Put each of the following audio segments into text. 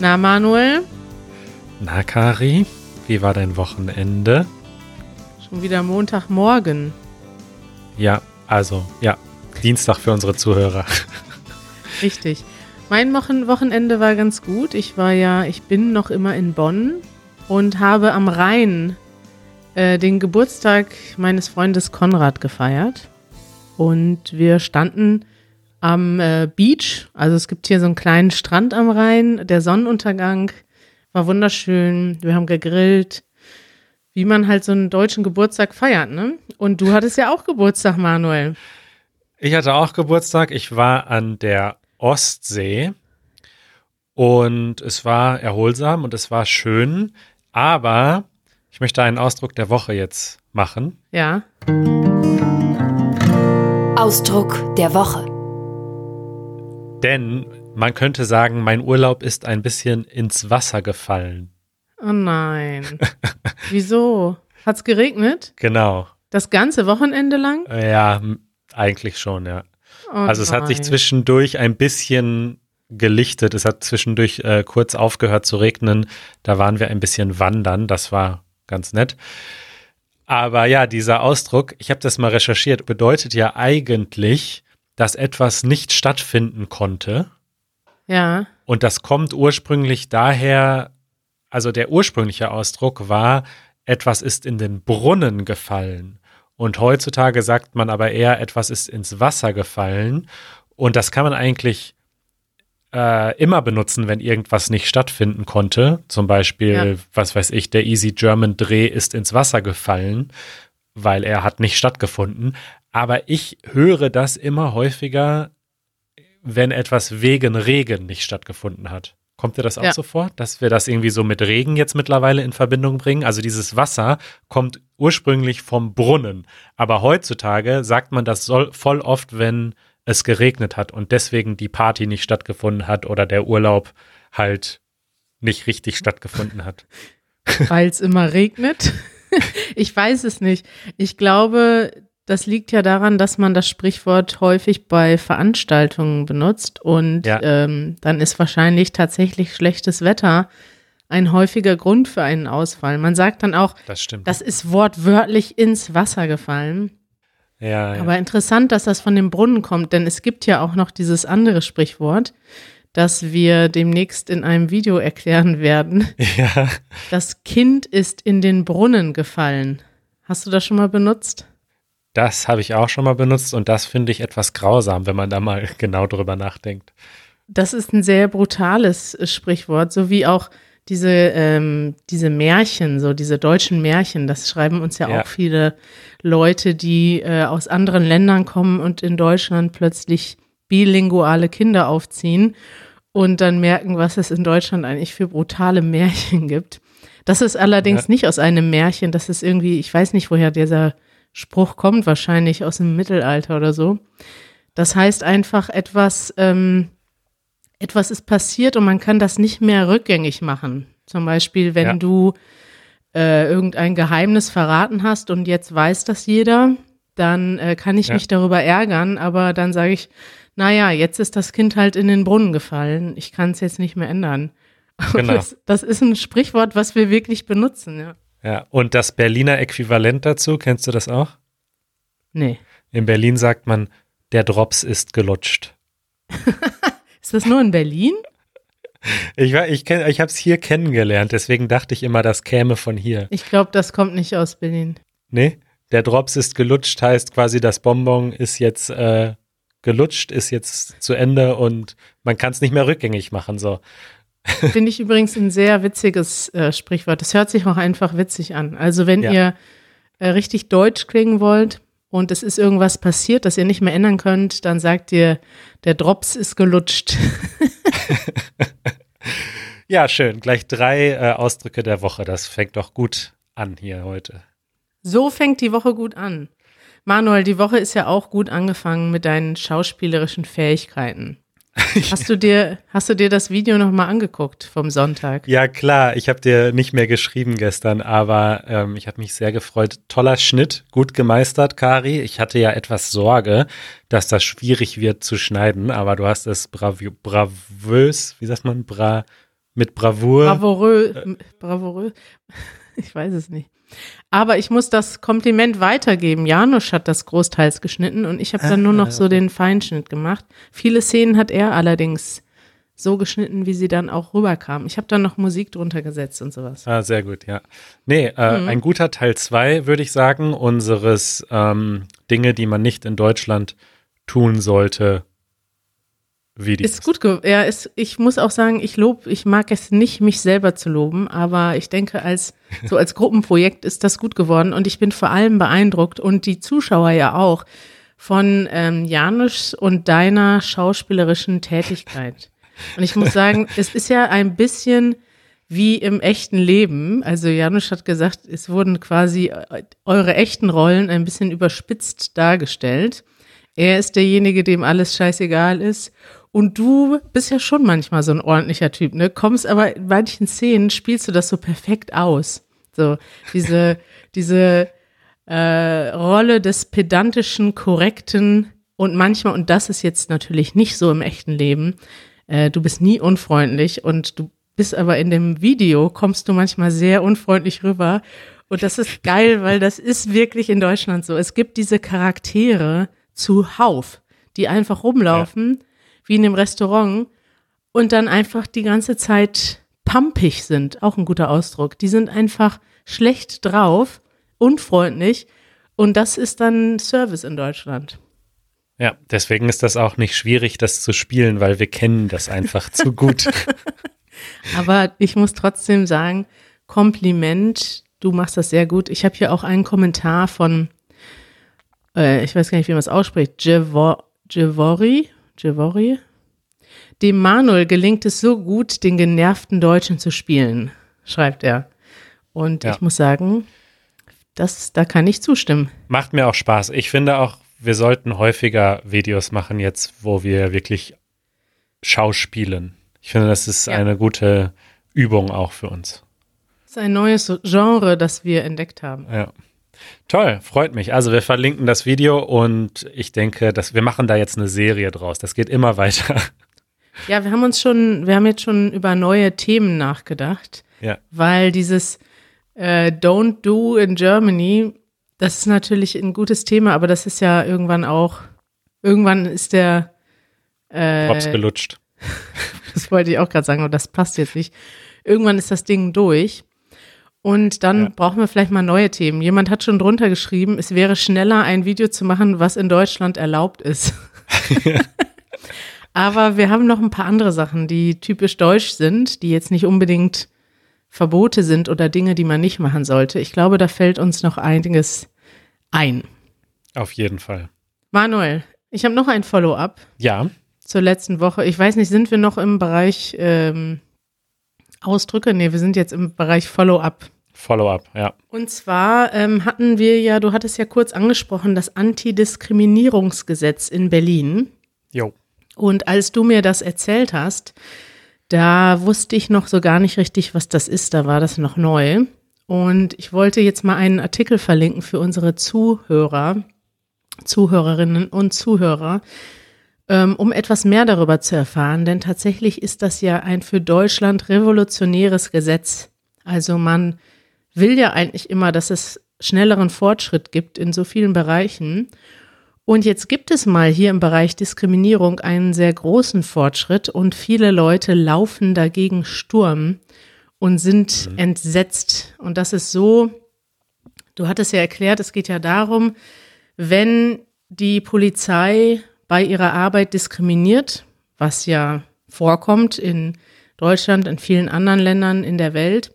Na, Manuel? Na, Kari, wie war dein Wochenende? Schon wieder Montagmorgen. Ja, also, ja, Dienstag für unsere Zuhörer. Richtig. Mein Wochen Wochenende war ganz gut. Ich war ja, ich bin noch immer in Bonn und habe am Rhein äh, den Geburtstag meines Freundes Konrad gefeiert. Und wir standen am äh, Beach. Also es gibt hier so einen kleinen Strand am Rhein. Der Sonnenuntergang war wunderschön. Wir haben gegrillt, wie man halt so einen deutschen Geburtstag feiert, ne? Und du hattest ja auch Geburtstag, Manuel. Ich hatte auch Geburtstag. Ich war an der Ostsee und es war erholsam und es war schön. Aber ich möchte einen Ausdruck der Woche jetzt machen. Ja. Ausdruck der Woche. Denn man könnte sagen, mein Urlaub ist ein bisschen ins Wasser gefallen. Oh nein. Wieso? Hat's geregnet? Genau. Das ganze Wochenende lang? Ja, eigentlich schon, ja. Oh also es hat sich nein. zwischendurch ein bisschen gelichtet. Es hat zwischendurch äh, kurz aufgehört zu regnen. Da waren wir ein bisschen wandern. Das war ganz nett. Aber ja, dieser Ausdruck, ich habe das mal recherchiert, bedeutet ja eigentlich, dass etwas nicht stattfinden konnte. Ja. Und das kommt ursprünglich daher, also der ursprüngliche Ausdruck war, etwas ist in den Brunnen gefallen. Und heutzutage sagt man aber eher, etwas ist ins Wasser gefallen. Und das kann man eigentlich äh, immer benutzen, wenn irgendwas nicht stattfinden konnte. Zum Beispiel, Ja. was weiß ich, der Easy German Dreh ist ins Wasser gefallen, weil er hat nicht stattgefunden. Aber ich höre das immer häufiger, wenn etwas wegen Regen nicht stattgefunden hat. Kommt dir das auch Ja. so vor, dass wir das irgendwie so mit Regen jetzt mittlerweile in Verbindung bringen? Also dieses Wasser kommt ursprünglich vom Brunnen, aber heutzutage sagt man das voll oft, wenn es geregnet hat und deswegen die Party nicht stattgefunden hat oder der Urlaub halt nicht richtig stattgefunden hat. Weil es immer regnet. ich weiß es nicht. Ich glaube, das liegt ja daran, dass man das Sprichwort häufig bei Veranstaltungen benutzt und Ja. ähm, dann ist wahrscheinlich tatsächlich schlechtes Wetter ein häufiger Grund für einen Ausfall. Man sagt dann auch, Das stimmt. das ist wortwörtlich ins Wasser gefallen. ja, ja. Aber interessant, dass das von dem Brunnen kommt, denn es gibt ja auch noch dieses andere Sprichwort, das wir demnächst in einem Video erklären werden. ja. Das Kind ist in den Brunnen gefallen. Hast du das schon mal benutzt? Das habe ich auch schon mal benutzt und das finde ich etwas grausam, wenn man da mal genau drüber nachdenkt. Das ist ein sehr brutales Sprichwort, so wie auch diese, ähm, diese Märchen, so diese deutschen Märchen. Das schreiben uns ja, Ja. auch viele Leute, die äh, aus anderen Ländern kommen und in Deutschland plötzlich bilinguale Kinder aufziehen und dann merken, was es in Deutschland eigentlich für brutale Märchen gibt. Das ist allerdings Ja. nicht aus einem Märchen, das ist irgendwie, ich weiß nicht, woher dieser Spruch kommt, wahrscheinlich aus dem Mittelalter oder so. Das heißt einfach etwas, ähm, etwas ist passiert und man kann das nicht mehr rückgängig machen. Zum Beispiel, wenn Ja. du äh, irgendein Geheimnis verraten hast und jetzt weiß das jeder, dann äh, kann ich Ja. mich darüber ärgern, aber dann sage ich, naja, jetzt ist das Kind halt in den Brunnen gefallen. Ich kann es jetzt nicht mehr ändern. Genau. Das, das ist ein Sprichwort, was wir wirklich benutzen, ja. Ja, und das Berliner Äquivalent dazu, kennst du das auch? Nee. In Berlin sagt man, der Drops ist gelutscht. Ist das nur in Berlin? Ich, ich, kenn- ich habe es hier kennengelernt, deswegen dachte ich immer, das käme von hier. Ich glaube, das kommt nicht aus Berlin. Nee, der Drops ist gelutscht, heißt quasi, das Bonbon ist jetzt äh, gelutscht, ist jetzt zu Ende und man kann es nicht mehr rückgängig machen. So. Finde ich übrigens ein sehr witziges äh, Sprichwort. Das hört sich auch einfach witzig an. Also wenn Ja. ihr äh, richtig deutsch klingen wollt und es ist irgendwas passiert, das ihr nicht mehr ändern könnt, dann sagt ihr, der Drops ist gelutscht. Ja, schön. Gleich drei äh, Ausdrücke der Woche. Das fängt doch gut an hier heute. So fängt die Woche gut an. Manuel, die Woche ist ja auch gut angefangen mit deinen schauspielerischen Fähigkeiten. Hast du dir, hast du dir das Video nochmal angeguckt vom Sonntag? Ja, klar, ich habe dir nicht mehr geschrieben gestern, aber ähm, ich habe mich sehr gefreut. Toller Schnitt, gut gemeistert, Kari. Ich hatte ja etwas Sorge, dass das schwierig wird zu schneiden, aber du hast es brav bravös, wie sagt man, bra mit Bravour. Bravoureux, bravoureux, ich weiß es nicht. Aber ich muss das Kompliment weitergeben. Janusz hat das großteils geschnitten und ich habe dann nur noch so den Feinschnitt gemacht. Viele Szenen hat er allerdings so geschnitten, wie sie dann auch rüberkamen. Ich habe dann noch Musik drunter gesetzt und sowas. Ah, sehr gut, ja. Nee, äh, Mhm. ein guter Teil 2, würde ich sagen, unseres ähm, Dinge, die man nicht in Deutschland tun sollte, Videos. Ist gut, ja, ist, ich muss auch sagen, ich lob, ich mag es nicht, mich selber zu loben, aber ich denke, als, so als Gruppenprojekt ist das gut geworden und ich bin vor allem beeindruckt und die Zuschauer ja auch von ähm, Janusz und deiner schauspielerischen Tätigkeit. Und ich muss sagen, es ist ja ein bisschen wie im echten Leben. Also Janusz hat gesagt, es wurden quasi äh, eure echten Rollen ein bisschen überspitzt dargestellt. Er ist derjenige, dem alles scheißegal ist. Und du bist ja schon manchmal so ein ordentlicher Typ, ne? Kommst aber in manchen Szenen spielst du das so perfekt aus. So, diese, diese äh, Rolle des pedantischen, korrekten und manchmal, und das ist jetzt natürlich nicht so im echten Leben, äh, du bist nie unfreundlich und du bist aber in dem Video, kommst du manchmal sehr unfreundlich rüber. Und das ist geil, weil das ist wirklich in Deutschland so. Es gibt diese Charaktere zuhauf, die einfach rumlaufen, wie in dem Restaurant, und dann einfach die ganze Zeit pumpig sind, auch ein guter Ausdruck. Die sind einfach schlecht drauf, unfreundlich, und das ist dann Service in Deutschland. Ja, deswegen ist das auch nicht schwierig, das zu spielen, weil wir kennen das einfach zu gut. Aber ich muss trotzdem sagen, Kompliment, du machst das sehr gut. Ich habe hier auch einen Kommentar von, äh, ich weiß gar nicht, wie man es ausspricht, Jevo- Jevori, Jevori. Dem Manuel gelingt es so gut, den genervten Deutschen zu spielen, schreibt er. Und Ja. ich muss sagen, das, da kann ich zustimmen. Macht mir auch Spaß. Ich finde auch, wir sollten häufiger Videos machen jetzt, wo wir wirklich schauspielen. Ich finde, das ist Ja. eine gute Übung auch für uns. Das ist ein neues Genre, das wir entdeckt haben. Ja. Toll, freut mich. Also wir verlinken das Video und ich denke, dass wir machen da jetzt eine Serie draus. Das geht immer weiter. Ja, wir haben uns schon, wir haben jetzt schon über neue Themen nachgedacht. Ja. weil dieses äh, Don't Do in Germany, das ist natürlich ein gutes Thema, aber das ist ja irgendwann auch, irgendwann ist der, Props äh, gelutscht. das wollte ich auch gerade sagen, aber das passt jetzt nicht. Irgendwann ist das Ding durch. Und dann Ja. brauchen wir vielleicht mal neue Themen. Jemand hat schon drunter geschrieben, es wäre schneller, ein Video zu machen, was in Deutschland erlaubt ist. Aber wir haben noch ein paar andere Sachen, die typisch deutsch sind, die jetzt nicht unbedingt Verbote sind oder Dinge, die man nicht machen sollte. Ich glaube, da fällt uns noch einiges ein. Auf jeden Fall. Manuel, ich habe noch ein Follow-up Ja, zur letzten Woche. Ich weiß nicht, sind wir noch im Bereich ähm, Ausdrücke? Nee, wir sind jetzt im Bereich Follow-up. Follow-up, ja. Und zwar ähm, hatten wir ja, du hattest ja kurz angesprochen, das Antidiskriminierungsgesetz in Berlin. Jo. Und als du mir das erzählt hast, da wusste ich noch so gar nicht richtig, was das ist. Da war das noch neu. Und ich wollte jetzt mal einen Artikel verlinken für unsere Zuhörer, Zuhörerinnen und Zuhörer, um etwas mehr darüber zu erfahren. Denn tatsächlich ist das ja ein für Deutschland revolutionäres Gesetz. Also man will ja eigentlich immer, dass es schnelleren Fortschritt gibt in so vielen Bereichen. Und jetzt gibt es mal hier im Bereich Diskriminierung einen sehr großen Fortschritt und viele Leute laufen dagegen Sturm und sind entsetzt. Und das ist so, du hattest ja erklärt, es geht ja darum, wenn die Polizei bei ihrer Arbeit diskriminiert, was ja vorkommt in Deutschland, in vielen anderen Ländern in der Welt,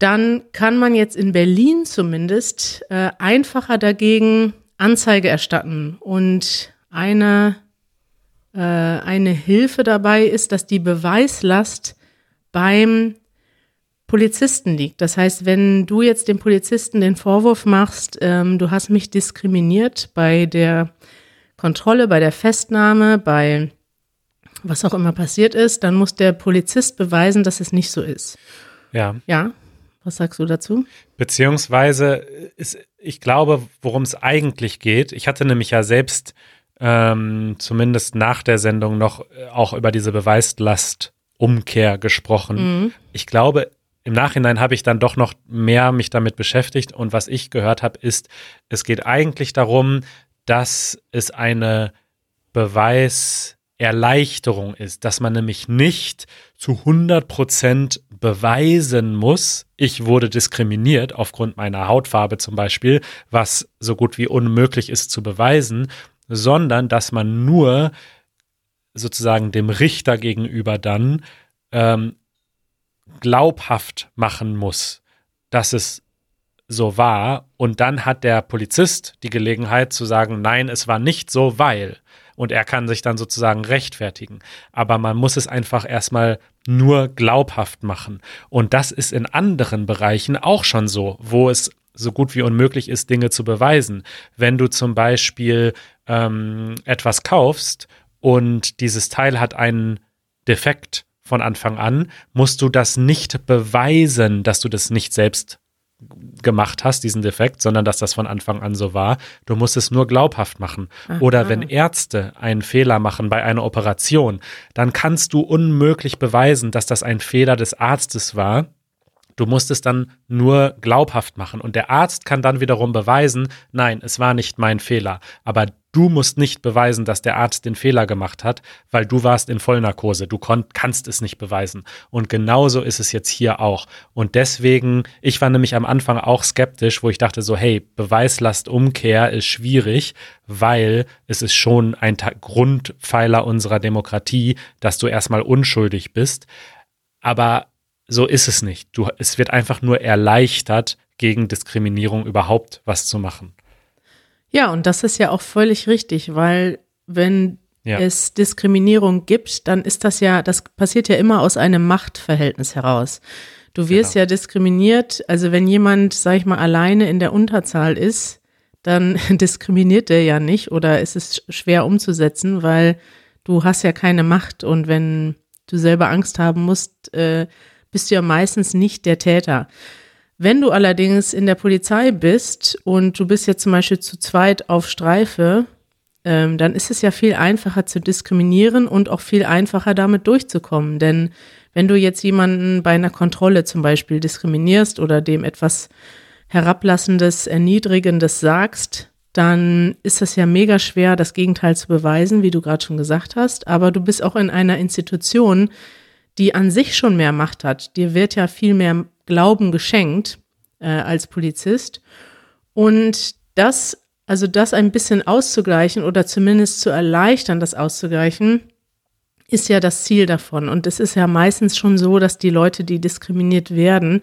dann kann man jetzt in Berlin zumindest äh, einfacher dagegen Anzeige erstatten. Und eine, äh, eine Hilfe dabei ist, dass die Beweislast beim Polizisten liegt. Das heißt, wenn du jetzt dem Polizisten den Vorwurf machst, ähm, du hast mich diskriminiert bei der Kontrolle, bei der Festnahme, bei was auch immer passiert ist, dann muss der Polizist beweisen, dass es nicht so ist. Ja. Ja, was sagst du dazu? Beziehungsweise ist, ich glaube, worum es eigentlich geht. Ich hatte nämlich ja selbst ähm, zumindest nach der Sendung noch äh, auch über diese Beweislast Umkehr gesprochen. Mhm. Ich glaube, im Nachhinein habe ich dann doch noch mehr mich damit beschäftigt und was ich gehört habe, ist, es geht eigentlich darum, dass es eine Beweiserleichterung ist, dass man nämlich nicht zu 100 Prozent beweisen muss, ich wurde diskriminiert aufgrund meiner Hautfarbe zum Beispiel, was so gut wie unmöglich ist zu beweisen, sondern dass man nur sozusagen dem Richter gegenüber dann ähm, glaubhaft machen muss, dass es so war. Und dann hat der Polizist die Gelegenheit zu sagen, nein, es war nicht so, weil. Und er kann sich dann sozusagen rechtfertigen. Aber man muss es einfach erstmal nur glaubhaft machen. Und das ist in anderen Bereichen auch schon so, wo es so gut wie unmöglich ist, Dinge zu beweisen. Wenn du zum Beispiel ähm, etwas kaufst und dieses Teil hat einen Defekt von Anfang an, musst du das nicht beweisen, dass du das nicht selbst gemacht hast, diesen Defekt, sondern dass das von Anfang an so war. Du musst es nur glaubhaft machen. Aha. Oder wenn Ärzte einen Fehler machen bei einer Operation, dann kannst du unmöglich beweisen, dass das ein Fehler des Arztes war. Du musst es dann nur glaubhaft machen. Und der Arzt kann dann wiederum beweisen, nein, es war nicht mein Fehler. Aber du musst nicht beweisen, dass der Arzt den Fehler gemacht hat, weil du warst in Vollnarkose. Du kannst es nicht beweisen. Und genauso ist es jetzt hier auch. Und deswegen, ich war nämlich am Anfang auch skeptisch, wo ich dachte so, hey, Beweislastumkehr ist schwierig, weil es ist schon ein Grundpfeiler unserer Demokratie, dass du erstmal unschuldig bist. Aber so ist es nicht. Du, es wird einfach nur erleichtert, gegen Diskriminierung überhaupt was zu machen. Ja, und das ist ja auch völlig richtig, weil wenn Ja. es Diskriminierung gibt, dann ist das ja, das passiert ja immer aus einem Machtverhältnis heraus. Du wirst Genau. ja diskriminiert, also wenn jemand, sag ich mal, alleine in der Unterzahl ist, dann diskriminiert der ja nicht oder es ist schwer umzusetzen, weil du hast ja keine Macht und wenn du selber Angst haben musst, äh, bist du ja meistens nicht der Täter. Wenn du allerdings in der Polizei bist und du bist jetzt zum Beispiel zu zweit auf Streife, ähm, dann ist es ja viel einfacher zu diskriminieren und auch viel einfacher damit durchzukommen. Denn wenn du jetzt jemanden bei einer Kontrolle zum Beispiel diskriminierst oder dem etwas Herablassendes, Erniedrigendes sagst, dann ist das ja mega schwer, das Gegenteil zu beweisen, wie du gerade schon gesagt hast. Aber du bist auch in einer Institution, die an sich schon mehr Macht hat. Dir wird ja viel mehr Glauben geschenkt äh, als Polizist. Und das, also das ein bisschen auszugleichen oder zumindest zu erleichtern, das auszugleichen, ist ja das Ziel davon. Und es ist ja meistens schon so, dass die Leute, die diskriminiert werden,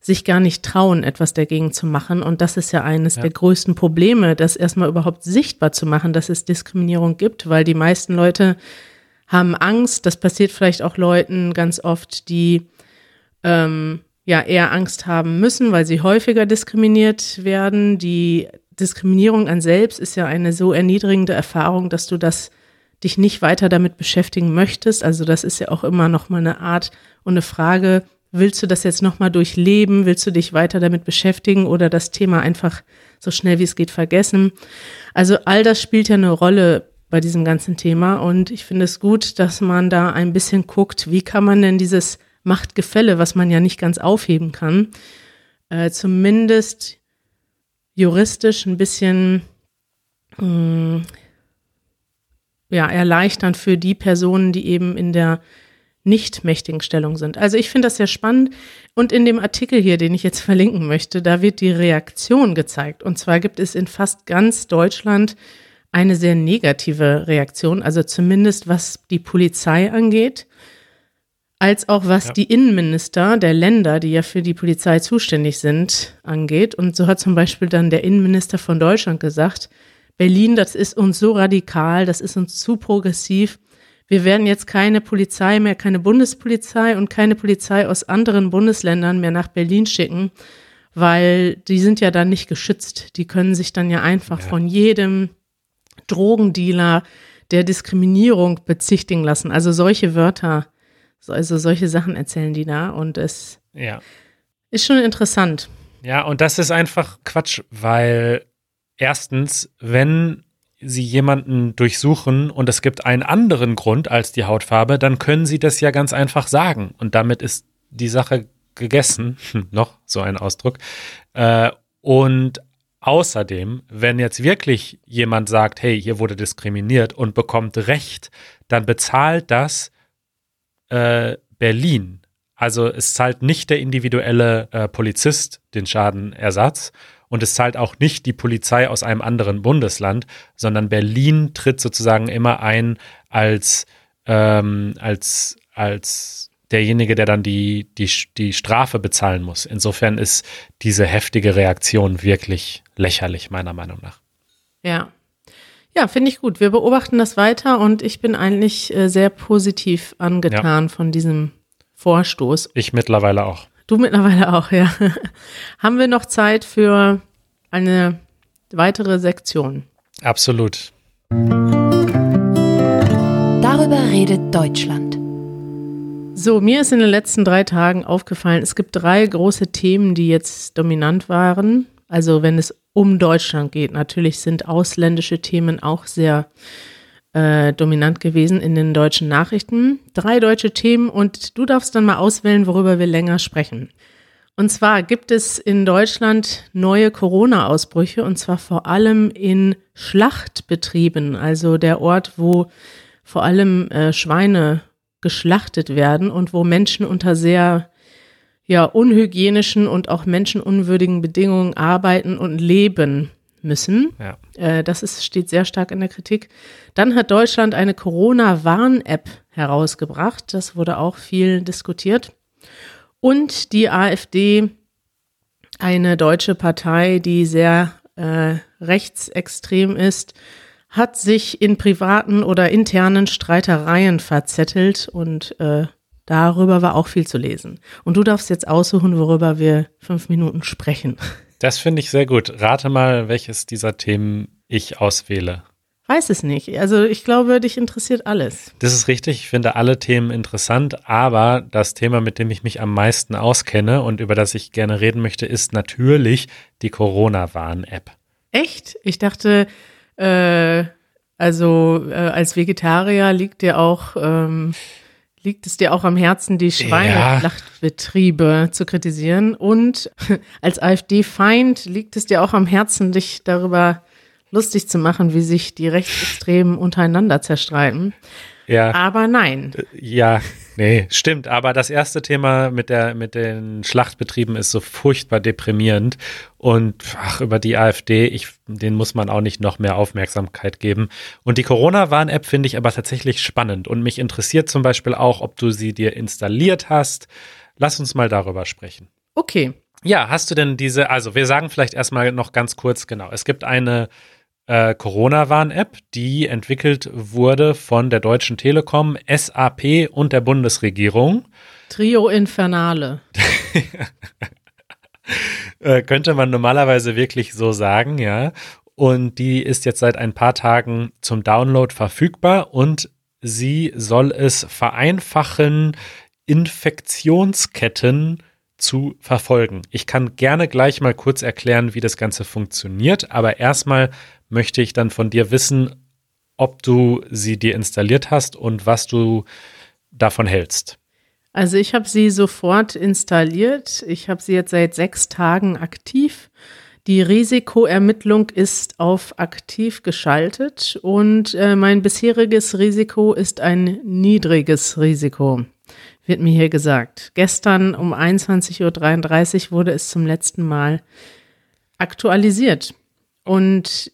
sich gar nicht trauen, etwas dagegen zu machen. Und das ist ja eines Ja. der größten Probleme, das erstmal überhaupt sichtbar zu machen, dass es Diskriminierung gibt, weil die meisten Leute haben Angst. Das passiert vielleicht auch Leuten ganz oft, die ähm, ja eher Angst haben müssen, weil sie häufiger diskriminiert werden. Die Diskriminierung an selbst ist ja eine so erniedrigende Erfahrung, dass du das dich nicht weiter damit beschäftigen möchtest. Also das ist ja auch immer noch mal eine Art und eine Frage, willst du das jetzt noch mal durchleben? Willst du dich weiter damit beschäftigen oder das Thema einfach so schnell wie es geht vergessen? Also all das spielt ja eine Rolle bei diesem ganzen Thema und ich finde es gut, dass man da ein bisschen guckt, wie kann man denn dieses Machtgefälle, was man ja nicht ganz aufheben kann, äh, zumindest juristisch ein bisschen mh, ja, erleichtern für die Personen, die eben in der nicht mächtigen Stellung sind. Also ich finde das sehr spannend. Und in dem Artikel hier, den ich jetzt verlinken möchte, da wird die Reaktion gezeigt. Und zwar gibt es in fast ganz Deutschland eine sehr negative Reaktion, also zumindest was die Polizei angeht, als auch was Ja. die Innenminister der Länder, die ja für die Polizei zuständig sind, angeht. Und so hat zum Beispiel dann der Innenminister von Deutschland gesagt, Berlin, das ist uns so radikal, das ist uns zu progressiv. Wir werden jetzt keine Polizei mehr, keine Bundespolizei und keine Polizei aus anderen Bundesländern mehr nach Berlin schicken, weil die sind ja dann nicht geschützt. Die können sich dann ja einfach Ja. von jedem Drogendealer der Diskriminierung bezichtigen lassen. Also solche Wörter, so- also solche Sachen erzählen die da und es Ja. ist schon interessant. Ja, und das ist einfach Quatsch, weil erstens, wenn Sie jemanden durchsuchen und es gibt einen anderen Grund als die Hautfarbe, dann können Sie das ja ganz einfach sagen. Und damit ist die Sache gegessen. Noch so ein Ausdruck. Äh, und außerdem, wenn jetzt wirklich jemand sagt, hey, hier wurde diskriminiert und bekommt Recht, dann bezahlt das äh, Berlin. Also es zahlt nicht der individuelle äh, Polizist den Schadenersatz und es zahlt auch nicht die Polizei aus einem anderen Bundesland, sondern Berlin tritt sozusagen immer ein als, ähm, als, als derjenige, der dann die, die, die Strafe bezahlen muss. Insofern ist diese heftige Reaktion wirklich lächerlich, meiner Meinung nach. Ja. Ja, finde ich gut. Wir beobachten das weiter und ich bin eigentlich äh, sehr positiv angetan ja. von diesem Vorstoß. Ich mittlerweile auch. Du mittlerweile auch, ja. Haben wir noch Zeit für eine weitere Sektion? Absolut. Darüber redet Deutschland. So, mir ist in den letzten drei Tagen aufgefallen, es gibt drei große Themen, die jetzt dominant waren. Also wenn es um Deutschland geht. Natürlich sind ausländische Themen auch sehr äh, dominant gewesen in den deutschen Nachrichten. Drei deutsche Themen und du darfst dann mal auswählen, worüber wir länger sprechen. Und zwar gibt es in Deutschland neue Corona-Ausbrüche und zwar vor allem in Schlachtbetrieben, also der Ort, wo vor allem äh, Schweine geschlachtet werden und wo Menschen unter sehr ja, unhygienischen und auch menschenunwürdigen Bedingungen arbeiten und leben müssen. Ja. Äh, das ist, steht sehr stark in der Kritik. Dann hat Deutschland eine Corona-Warn-App herausgebracht. Das wurde auch viel diskutiert. Und die AfD, eine deutsche Partei, die sehr äh, rechtsextrem ist, hat sich in privaten oder internen Streitereien verzettelt und äh, darüber war auch viel zu lesen. Und du darfst jetzt aussuchen, worüber wir fünf Minuten sprechen. Das finde ich sehr gut. Rate mal, welches dieser Themen ich auswähle. Weiß es nicht. Also ich glaube, dich interessiert alles. Das ist richtig. Ich finde alle Themen interessant, aber das Thema, mit dem ich mich am meisten auskenne und über das ich gerne reden möchte, ist natürlich die Corona-Warn-App. Echt? Ich dachte, äh, also äh, als Vegetarier liegt dir auch ähm, liegt es dir auch am Herzen, die Schweineschlachtbetriebe ja. zu kritisieren. Und als AfD-Feind liegt es dir auch am Herzen, dich darüber lustig zu machen, wie sich die Rechtsextremen untereinander zerstreiten. Ja. Aber nein. Ja, nee, stimmt. Aber das erste Thema mit, der, mit den Schlachtbetrieben ist so furchtbar deprimierend. Und ach, über die AfD, ich, denen muss man auch nicht noch mehr Aufmerksamkeit geben. Und die Corona-Warn-App finde ich aber tatsächlich spannend. Und mich interessiert zum Beispiel auch, ob du sie dir installiert hast. Lass uns mal darüber sprechen. Okay. Ja, hast du denn diese, also wir sagen vielleicht erstmal noch ganz kurz, genau, es gibt eine äh, Corona-Warn-App, die entwickelt wurde von der Deutschen Telekom, SAP und der Bundesregierung. Trio Infernale. äh, könnte man normalerweise wirklich so sagen, ja. Und die ist jetzt seit ein paar Tagen zum Download verfügbar und sie soll es vereinfachen, Infektionsketten zu verfolgen. Ich kann gerne gleich mal kurz erklären, wie das Ganze funktioniert, aber erstmal möchte ich dann von dir wissen, ob du sie dir installiert hast und was du davon hältst. Also ich habe sie sofort installiert. Ich habe sie jetzt seit sechs Tagen aktiv. Die Risikoermittlung ist auf aktiv geschaltet und äh, mein bisheriges Risiko ist ein niedriges Risiko, wird mir hier gesagt. Gestern um 21.33 Uhr wurde es zum letzten Mal aktualisiert. Und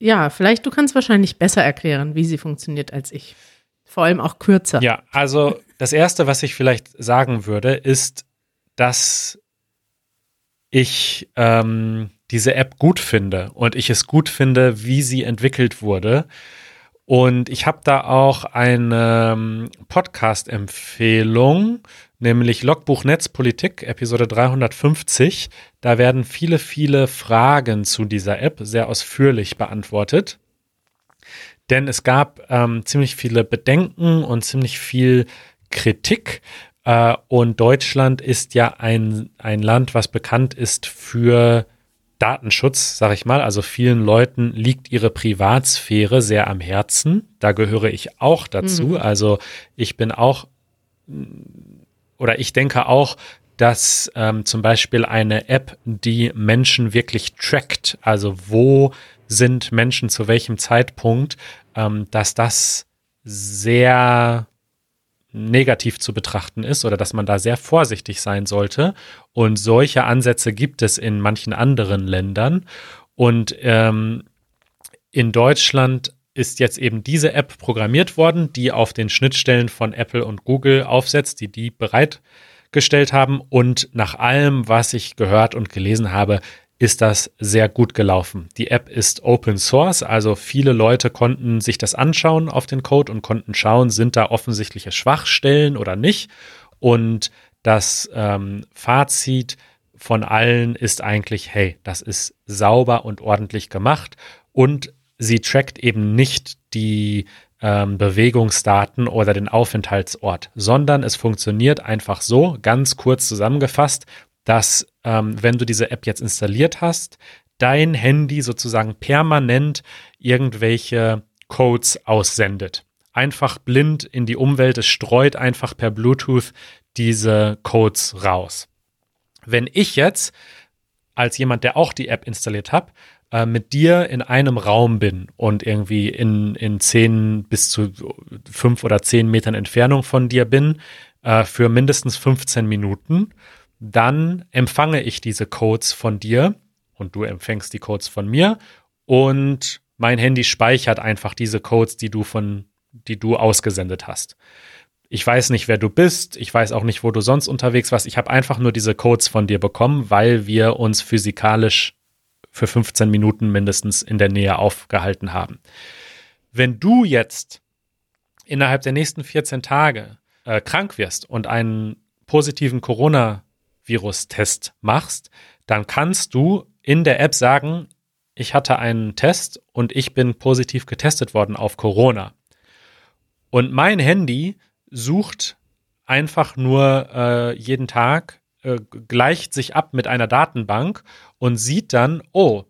ja, vielleicht du kannst wahrscheinlich besser erklären, wie sie funktioniert als ich. Vor allem auch kürzer. Ja, also das Erste, was ich vielleicht sagen würde, ist, dass ich ähm, diese App gut finde und ich es gut finde, wie sie entwickelt wurde. Und ich habe da auch eine ähm, Podcast-Empfehlung nämlich Logbuch Netzpolitik, Episode 350. Da werden viele, viele Fragen zu dieser App sehr ausführlich beantwortet. Denn es gab ähm, ziemlich viele Bedenken und ziemlich viel Kritik. Äh, und Deutschland ist ja ein, ein Land, was bekannt ist für Datenschutz, sag ich mal. Also vielen Leuten liegt ihre Privatsphäre sehr am Herzen. Da gehöre ich auch dazu. Mhm. Also ich bin auch oder ich denke auch, dass ähm, zum Beispiel eine App, die Menschen wirklich trackt, also wo sind Menschen zu welchem Zeitpunkt, ähm, dass das sehr negativ zu betrachten ist oder dass man da sehr vorsichtig sein sollte. Und solche Ansätze gibt es in manchen anderen Ländern. Und ähm, in Deutschland ist jetzt eben diese App programmiert worden, die auf den Schnittstellen von Apple und Google aufsetzt, die die bereitgestellt haben. Und nach allem, was ich gehört und gelesen habe, ist das sehr gut gelaufen. Die App ist Open Source, also viele Leute konnten sich das anschauen auf den Code und konnten schauen, sind da offensichtliche Schwachstellen oder nicht. Und das ähm, Fazit von allen ist eigentlich, hey, das ist sauber und ordentlich gemacht und sie trackt eben nicht die ähm, Bewegungsdaten oder den Aufenthaltsort, sondern es funktioniert einfach so, ganz kurz zusammengefasst, dass ähm, wenn du diese App jetzt installiert hast, dein Handy sozusagen permanent irgendwelche Codes aussendet. Einfach blind in die Umwelt, es streut einfach per Bluetooth diese Codes raus. Wenn ich jetzt als jemand, der auch die App installiert hat, äh, mit dir in einem Raum bin und irgendwie in, in zehn bis zu fünf oder zehn Metern Entfernung von dir bin, äh, für mindestens 15 Minuten, dann empfange ich diese Codes von dir und du empfängst die Codes von mir und mein Handy speichert einfach diese Codes, die du von, die du ausgesendet hast. Ich weiß nicht, wer du bist. Ich weiß auch nicht, wo du sonst unterwegs warst. Ich habe einfach nur diese Codes von dir bekommen, weil wir uns physikalisch für 15 Minuten mindestens in der Nähe aufgehalten haben. Wenn du jetzt innerhalb der nächsten 14 Tage äh, krank wirst und einen positiven Corona Virustest machst, dann kannst du in der App sagen, ich hatte einen Test und ich bin positiv getestet worden auf Corona. Und mein Handy sucht einfach nur äh, jeden Tag, äh, gleicht sich ab mit einer Datenbank und sieht dann, oh,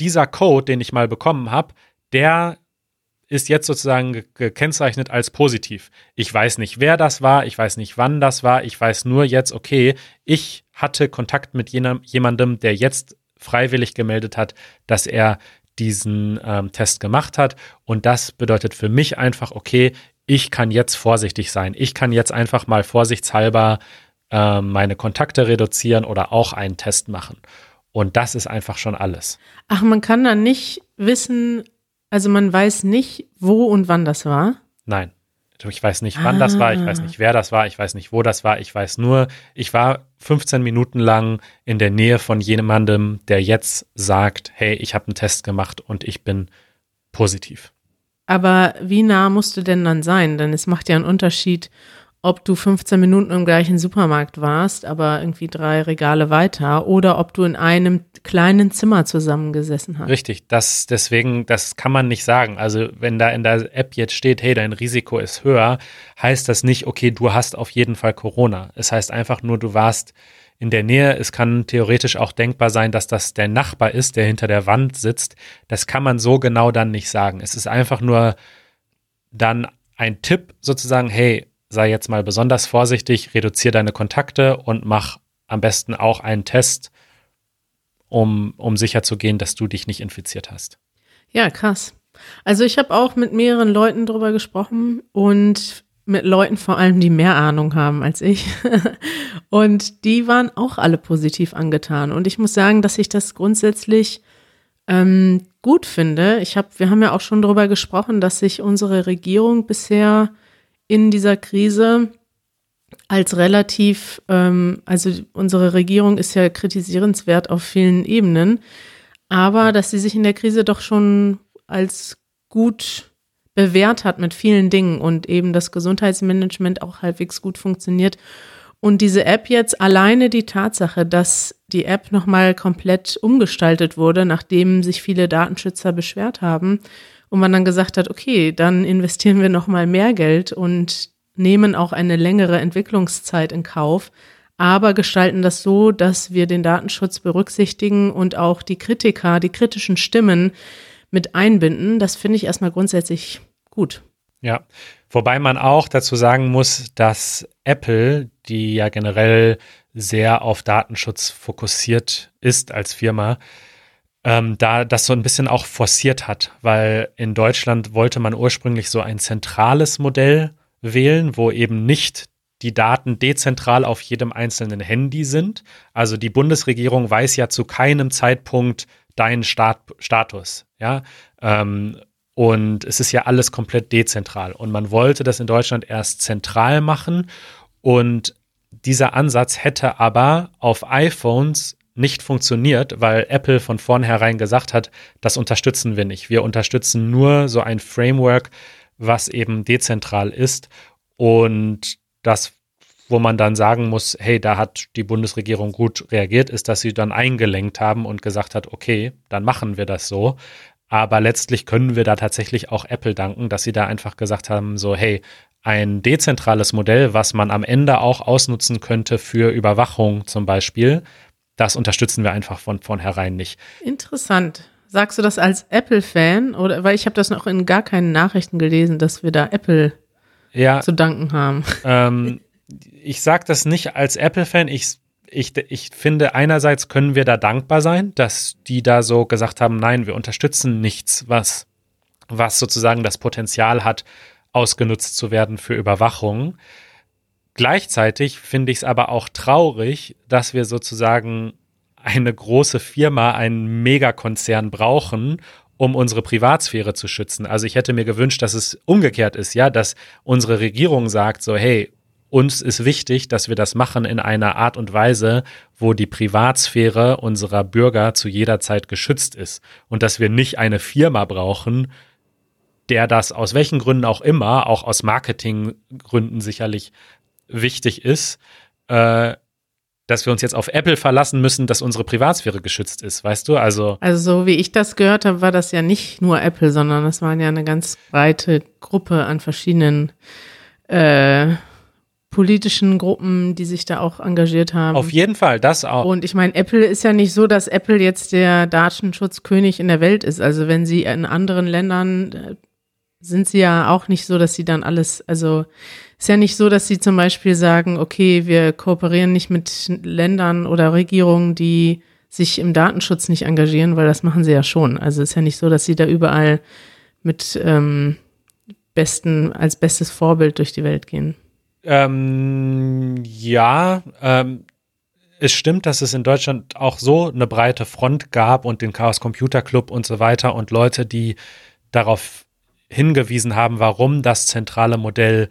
dieser Code, den ich mal bekommen habe, der ist jetzt sozusagen gekennzeichnet als positiv. Ich weiß nicht, wer das war, ich weiß nicht, wann das war, ich weiß nur jetzt, okay, ich hatte Kontakt mit jenem, jemandem, der jetzt freiwillig gemeldet hat, dass er diesen ähm, Test gemacht hat. Und das bedeutet für mich einfach, okay, ich kann jetzt vorsichtig sein. Ich kann jetzt einfach mal vorsichtshalber äh, meine Kontakte reduzieren oder auch einen Test machen. Und das ist einfach schon alles. Ach, man kann dann nicht wissen, also man weiß nicht, wo und wann das war? Nein. Ich weiß nicht, wann ah. das war, ich weiß nicht, wer das war, ich weiß nicht, wo das war, ich weiß nur, ich war 15 Minuten lang in der Nähe von jemandem, der jetzt sagt, hey, ich habe einen Test gemacht und ich bin positiv. Aber wie nah musst du denn dann sein? Denn es macht ja einen Unterschied, ob du 15 Minuten im gleichen Supermarkt warst, aber irgendwie drei Regale weiter, oder ob du in einem kleinen Zimmer zusammengesessen hast. Richtig, das deswegen, das kann man nicht sagen. Also wenn da in der App jetzt steht, hey, dein Risiko ist höher, heißt das nicht, okay, du hast auf jeden Fall Corona. Es heißt einfach nur, du warst in der Nähe. Es kann theoretisch auch denkbar sein, dass das der Nachbar ist, der hinter der Wand sitzt. Das kann man so genau dann nicht sagen. Es ist einfach nur dann ein Tipp sozusagen, hey, sei jetzt mal besonders vorsichtig, reduziere deine Kontakte und mach am besten auch einen Test, um, um sicher zu gehen, dass du dich nicht infiziert hast. Ja, krass. Also ich habe auch mit mehreren Leuten drüber gesprochen und mit Leuten vor allem, die mehr Ahnung haben als ich. und die waren auch alle positiv angetan. Und ich muss sagen, dass ich das grundsätzlich ähm, gut finde. Ich habe, wir haben ja auch schon darüber gesprochen, dass sich unsere Regierung bisher in dieser Krise als relativ, ähm, also unsere Regierung ist ja kritisierenswert auf vielen Ebenen, aber dass sie sich in der Krise doch schon als gut bewährt hat mit vielen Dingen und eben das Gesundheitsmanagement auch halbwegs gut funktioniert. Und diese App jetzt alleine die Tatsache, dass die App nochmal komplett umgestaltet wurde, nachdem sich viele Datenschützer beschwert haben, und man dann gesagt hat, okay, dann investieren wir noch mal mehr Geld und nehmen auch eine längere Entwicklungszeit in Kauf. aber gestalten das so, dass wir den Datenschutz berücksichtigen und auch die Kritiker, die kritischen Stimmen mit einbinden. Das finde ich erstmal grundsätzlich gut. Ja, wobei man auch dazu sagen muss, dass Apple, die ja generell sehr auf Datenschutz fokussiert ist als Firma, ähm, da das so ein bisschen auch forciert hat, weil in Deutschland wollte man ursprünglich so ein zentrales Modell wählen, wo eben nicht die Daten dezentral auf jedem einzelnen Handy sind. Also die Bundesregierung weiß ja zu keinem Zeitpunkt deinen Stat Status, ja. Ähm, und es ist ja alles komplett dezentral. Und man wollte das in Deutschland erst zentral machen. Und dieser Ansatz hätte aber auf iPhones nicht funktioniert, weil Apple von vornherein gesagt hat, das unterstützen wir nicht. Wir unterstützen nur so ein Framework, was eben dezentral ist und das, wo man dann sagen muss, hey, da hat die Bundesregierung gut reagiert, ist, dass sie dann eingelenkt haben und gesagt hat, okay, dann machen wir das so. Aber letztlich können wir da tatsächlich auch Apple danken, dass sie da einfach gesagt haben, so, hey, ein dezentrales Modell, was man am Ende auch ausnutzen könnte für Überwachung zum Beispiel, das unterstützen wir einfach von vornherein nicht. Interessant. Sagst du das als Apple-Fan? Oder weil ich habe das noch in gar keinen Nachrichten gelesen, dass wir da Apple ja, zu danken haben. Ähm, ich sage das nicht als Apple-Fan. Ich, ich, ich finde, einerseits können wir da dankbar sein, dass die da so gesagt haben, nein, wir unterstützen nichts, was, was sozusagen das Potenzial hat, ausgenutzt zu werden für Überwachung. Gleichzeitig finde ich es aber auch traurig, dass wir sozusagen eine große Firma, einen Megakonzern brauchen, um unsere Privatsphäre zu schützen. Also ich hätte mir gewünscht, dass es umgekehrt ist, ja, dass unsere Regierung sagt so, hey, uns ist wichtig, dass wir das machen in einer Art und Weise, wo die Privatsphäre unserer Bürger zu jeder Zeit geschützt ist und dass wir nicht eine Firma brauchen, der das aus welchen Gründen auch immer, auch aus Marketinggründen sicherlich wichtig ist, äh, dass wir uns jetzt auf Apple verlassen müssen, dass unsere Privatsphäre geschützt ist, weißt du? Also, also so wie ich das gehört habe, war das ja nicht nur Apple, sondern das waren ja eine ganz breite Gruppe an verschiedenen äh, politischen Gruppen, die sich da auch engagiert haben. Auf jeden Fall, das auch. Und ich meine, Apple ist ja nicht so, dass Apple jetzt der Datenschutzkönig in der Welt ist. Also wenn sie in anderen Ländern äh, sind sie ja auch nicht so, dass sie dann alles, also ist ja nicht so, dass sie zum Beispiel sagen, okay, wir kooperieren nicht mit Ländern oder Regierungen, die sich im Datenschutz nicht engagieren, weil das machen sie ja schon. Also ist ja nicht so, dass sie da überall mit ähm, besten, als bestes Vorbild durch die Welt gehen. Ähm, ja, ähm, es stimmt, dass es in Deutschland auch so eine breite Front gab und den Chaos Computer Club und so weiter und Leute, die darauf hingewiesen haben, warum das zentrale Modell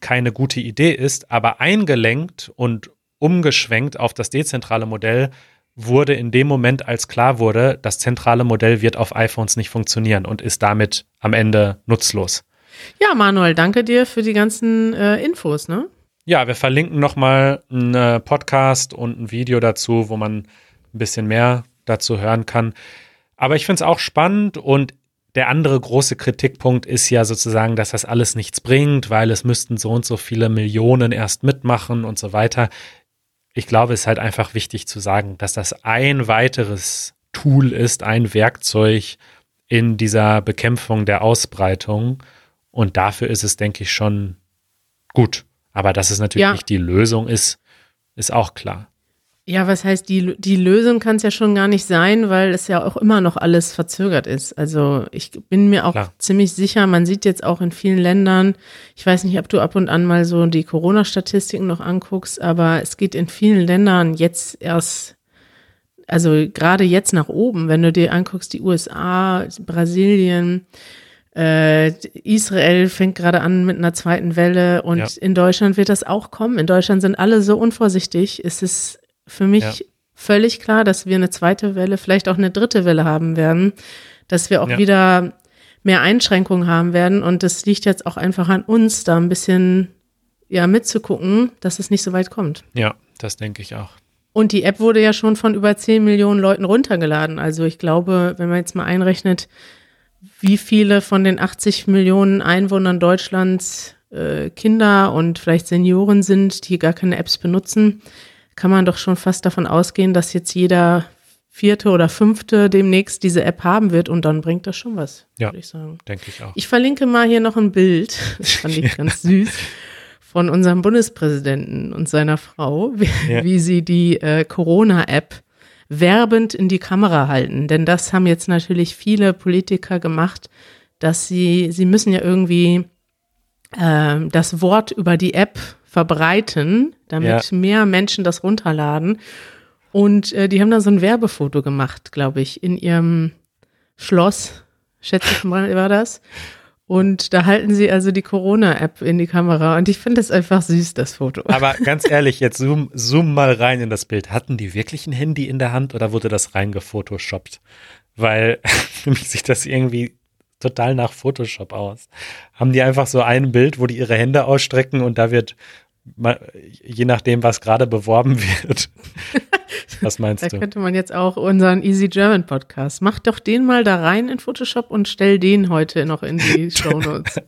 keine gute Idee ist, aber eingelenkt und umgeschwenkt auf das dezentrale Modell wurde in dem Moment, als klar wurde, das zentrale Modell wird auf iPhones nicht funktionieren und ist damit am Ende nutzlos. Ja, Manuel, danke dir für die ganzen äh, Infos, ne? Ja, wir verlinken nochmal einen äh, Podcast und ein Video dazu, wo man ein bisschen mehr dazu hören kann. Aber ich finde es auch spannend und der andere große Kritikpunkt ist ja sozusagen, dass das alles nichts bringt, weil es müssten so und so viele Millionen erst mitmachen und so weiter. Ich glaube, es ist halt einfach wichtig zu sagen, dass das ein weiteres Tool ist, ein Werkzeug in dieser Bekämpfung der Ausbreitung. Und dafür ist es, denke ich, schon gut. Aber dass es natürlich ja. nicht die Lösung ist, ist auch klar. Ja, was heißt, die, die Lösung kann es ja schon gar nicht sein, weil es ja auch immer noch alles verzögert ist. Also ich bin mir auch Klar. ziemlich sicher, man sieht jetzt auch in vielen Ländern, ich weiß nicht, ob du ab und an mal so die Corona-Statistiken noch anguckst, aber es geht in vielen Ländern jetzt erst, also gerade jetzt nach oben, wenn du dir anguckst, die USA, Brasilien, äh, Israel fängt gerade an mit einer zweiten Welle und ja. in Deutschland wird das auch kommen. In Deutschland sind alle so unvorsichtig. Es ist für mich ja. völlig klar, dass wir eine zweite Welle, vielleicht auch eine dritte Welle haben werden, dass wir auch ja. wieder mehr Einschränkungen haben werden. Und das liegt jetzt auch einfach an uns, da ein bisschen ja mitzugucken, dass es nicht so weit kommt. Ja, das denke ich auch. Und die App wurde ja schon von über 10 Millionen Leuten runtergeladen. Also ich glaube, wenn man jetzt mal einrechnet, wie viele von den 80 Millionen Einwohnern Deutschlands äh, Kinder und vielleicht Senioren sind, die gar keine Apps benutzen, kann man doch schon fast davon ausgehen, dass jetzt jeder vierte oder fünfte demnächst diese App haben wird und dann bringt das schon was, Ja. würde ich sagen. Denke ich auch. Ich verlinke mal hier noch ein Bild, das fand ich ganz süß, von unserem Bundespräsidenten und seiner Frau, wie, Ja. wie sie die äh, Corona-App werbend in die Kamera halten. Denn das haben jetzt natürlich viele Politiker gemacht, dass sie, sie müssen ja irgendwie ähm, das Wort über die App verbreiten, damit mehr Menschen das runterladen. Und äh, die haben dann so ein Werbefoto gemacht, glaube ich, in ihrem Schloss, schätze ich mal, war das. Und da halten sie also die Corona-App in die Kamera. Und ich finde das einfach süß, das Foto. Aber ganz ehrlich, jetzt zoom, zoom mal rein in das Bild. Hatten die wirklich ein Handy in der Hand oder wurde das reingefotoshoppt? Weil für mich sieht das irgendwie total nach Photoshop aus. Haben die einfach so ein Bild, wo die ihre Hände ausstrecken und da wird, je nachdem, was gerade beworben wird. Was meinst Da du? könnte man jetzt auch unseren Easy German Podcast. Mach doch den mal da rein in Photoshop und stell den heute noch in die Show Notes.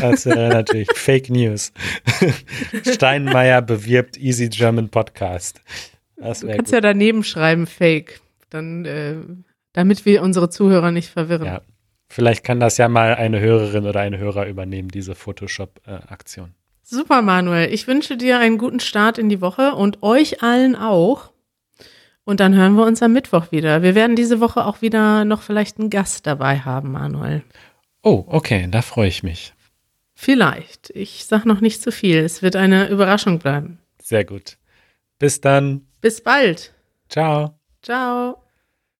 Das wäre natürlich Fake News. Steinmeier bewirbt Easy German Podcast. Das Du kannst gut. ja daneben schreiben, Fake. Dann, äh, damit wir unsere Zuhörer nicht verwirren. Ja. Vielleicht kann das ja mal eine Hörerin oder ein Hörer übernehmen, diese Photoshop-Aktion. Super, Manuel. Ich wünsche dir einen guten Start in die Woche und euch allen auch. Und dann hören wir uns am Mittwoch wieder. Wir werden diese Woche auch wieder noch vielleicht einen Gast dabei haben, Manuel. Oh, okay, da freue ich mich. Vielleicht. Ich sag noch nicht zu viel. Es wird eine Überraschung bleiben. Sehr gut. Bis dann. Bis bald. Ciao. Ciao.